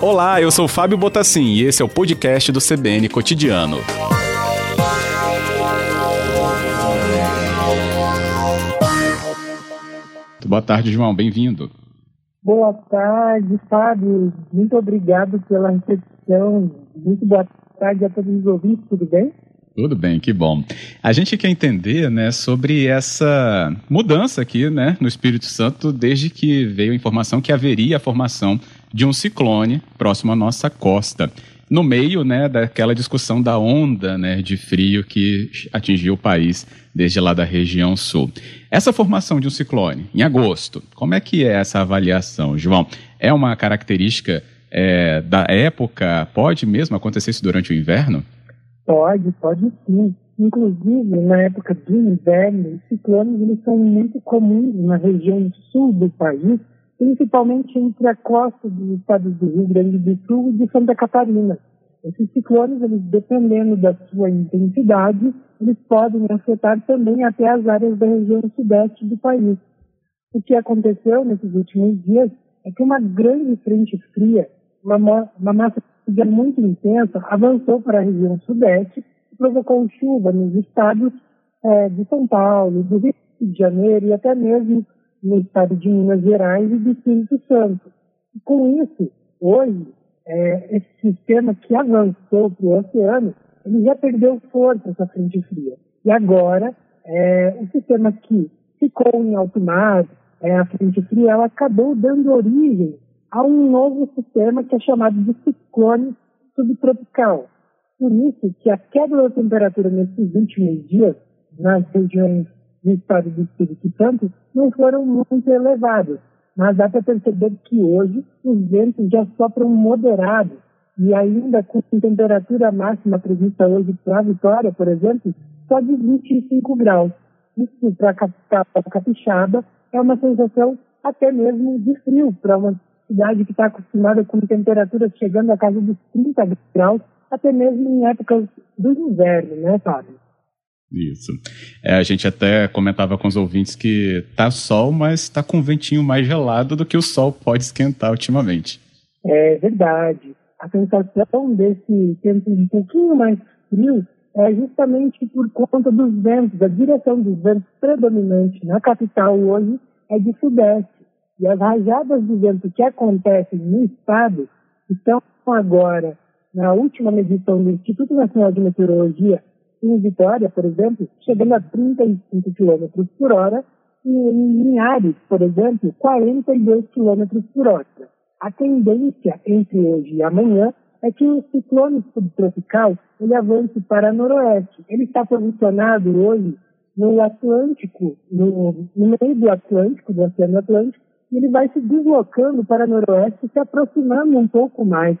Olá, eu sou Fábio Botassin e esse é o podcast do CBN Cotidiano. Boa tarde, João. Bem-vindo. Boa tarde, Fábio. Muito obrigado pela recepção. Muito boa tarde a todos os ouvintes. Tudo bem? Tudo bem, que bom. A gente quer entender, né, sobre essa mudança aqui, né, no Espírito Santo, desde que veio a informação que haveria a formação de um ciclone próximo à nossa costa, no meio, né, daquela discussão da onda, né, de frio que atingiu o país desde lá da região sul. Essa formação de um ciclone em agosto, como é que é essa avaliação, João? É uma característica é, da época? Pode mesmo acontecer isso durante o inverno? Pode, pode sim. Inclusive, na época do inverno, os ciclones eles são muito comuns na região sul do país, principalmente entre a costa dos estados do Rio Grande do Sul e de Santa Catarina. Esses ciclones, eles, dependendo da sua intensidade, eles podem afetar também até as áreas da região sudeste do país. O que aconteceu nesses últimos dias é que uma grande frente fria, uma, uma massa fria muito intensa, avançou para a região sudeste e provocou chuva nos estados é, de São Paulo, do Rio de Janeiro e até mesmo no estado de Minas Gerais e do Espírito Santo. E com isso, hoje, é, esse sistema que avançou para o oceano, ele já perdeu força, essa frente fria. E agora, é, o sistema que ficou em alto mar, é, a frente fria, ela acabou dando origem a um novo sistema que é chamado de ciclone subtropical. Por isso que a queda da temperatura nesses últimos dias, nas regiões do estado do Espírito Santo, não foram muito elevadas mas dá para perceber que hoje os ventos já sopram moderados e ainda com temperatura máxima prevista hoje para a Vitória, por exemplo, só de 25 graus. Isso para a capital capixaba é uma sensação até mesmo de frio para uma cidade que está acostumada com temperaturas chegando a casa dos 30 graus, até mesmo em épocas do inverno, né, Fábio? Isso. É, a gente até comentava com os ouvintes que tá sol, mas está com um ventinho mais gelado do que o sol pode esquentar ultimamente. É verdade. A sensação desse tempo um pouquinho mais frio é justamente por conta dos ventos, a direção dos ventos predominante na capital hoje é de sudeste. E as rajadas de vento que acontecem no estado estão agora, na última medição do Instituto Nacional de Meteorologia, em Vitória, por exemplo, chegando a 35 km por hora, e em Linhares, por exemplo, 42 km por hora. A tendência entre hoje e amanhã é que o ciclone subtropical ele avance para noroeste. Ele está posicionado hoje no Atlântico, no, no meio do Atlântico, do Oceano Atlântico, ele vai se deslocando para noroeste, se aproximando um pouco mais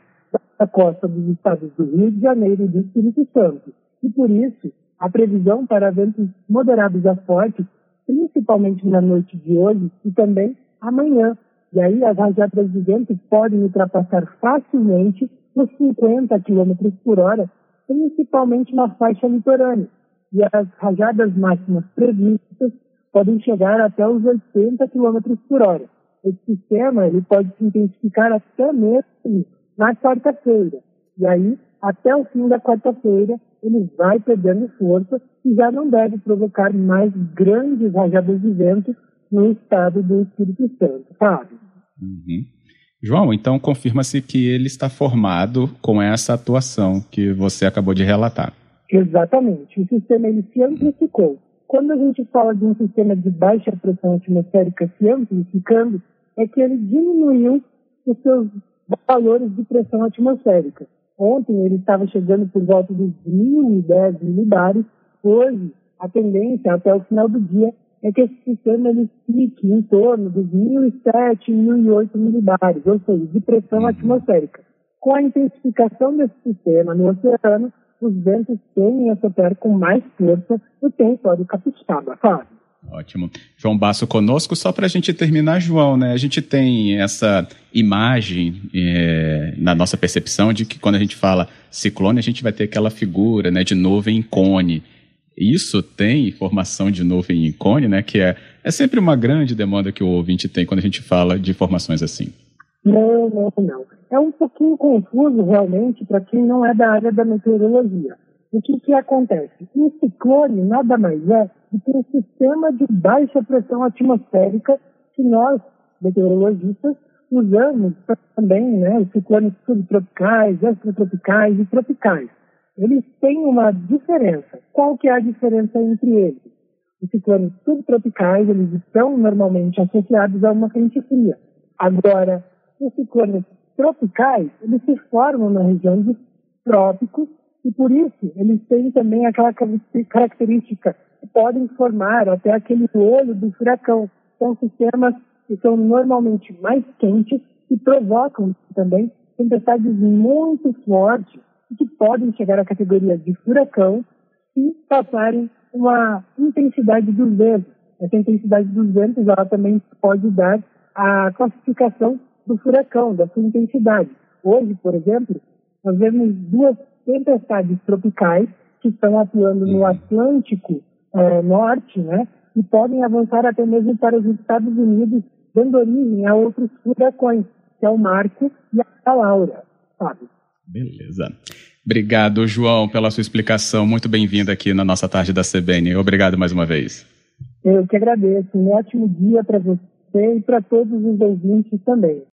da costa dos estados do Rio de Janeiro e do Espírito Santo. E por isso, a previsão para ventos moderados a fortes, principalmente na noite de hoje e também amanhã. E aí as rajadas de vento podem ultrapassar facilmente os 50 km por hora, principalmente na faixa litorânea. E as rajadas máximas previstas podem chegar até os 80 km por hora. Esse sistema ele pode se intensificar até mesmo na quarta-feira. E aí, até o fim da quarta-feira, ele vai perdendo força e já não deve provocar mais grandes rajadas de vento no estado do Espírito Santo, sabe? Uhum. João, então confirma-se que ele está formado com essa atuação que você acabou de relatar. Exatamente. O sistema ele se amplificou. Quando a gente fala de um sistema de baixa pressão atmosférica se amplificando, é que ele diminuiu os seus valores de pressão atmosférica. Ontem ele estava chegando por volta dos 1.010 milibares. Hoje, a tendência até o final do dia é que esse sistema ele fique em torno dos 1.007, 1.008 milibares, ou seja, de pressão uhum. atmosférica. Com a intensificação desse sistema no oceano, os ventos tendem a soprar com mais força no território capixaba, Fábio. Ótimo. João Basso conosco, só para a gente terminar, João, né? A gente tem essa imagem é, na nossa percepção de que quando a gente fala ciclone, a gente vai ter aquela figura né, de nuvem em cone. isso tem formação de nuvem em cone, né? Que é, é sempre uma grande demanda que o ouvinte tem quando a gente fala de formações assim. Não, não, não. É um pouquinho confuso realmente para quem não é da área da meteorologia. O que, que acontece? Um ciclone nada mais é do que um sistema de baixa pressão atmosférica que nós, meteorologistas, usamos também, né, os ciclones subtropicais, extratropicais e tropicais. Eles têm uma diferença. Qual que é a diferença entre eles? Os ciclones subtropicais, eles estão normalmente associados a uma frente fria. Agora, os ciclones tropicais, eles se formam na região dos trópicos e por isso eles têm também aquela característica que podem formar até aquele olho do furacão. São sistemas que são normalmente mais quentes e provocam também tempestades muito fortes que podem chegar à categoria de furacão e passarem uma intensidade dos ventos. Essa intensidade dos ventos ela também pode dar a classificação do furacão, da sua intensidade. Hoje, por exemplo, nós vemos duas tempestades tropicais que estão atuando no uhum. Atlântico eh, Norte, né? E podem avançar até mesmo para os Estados Unidos, dando origem a outros furacões, que é o Marco e a Laura, sabe? Beleza. Obrigado, João, pela sua explicação. Muito bem-vindo aqui na nossa tarde da CBN. Obrigado mais uma vez. Eu que agradeço. Um ótimo dia para você e para todos os ouvintes também.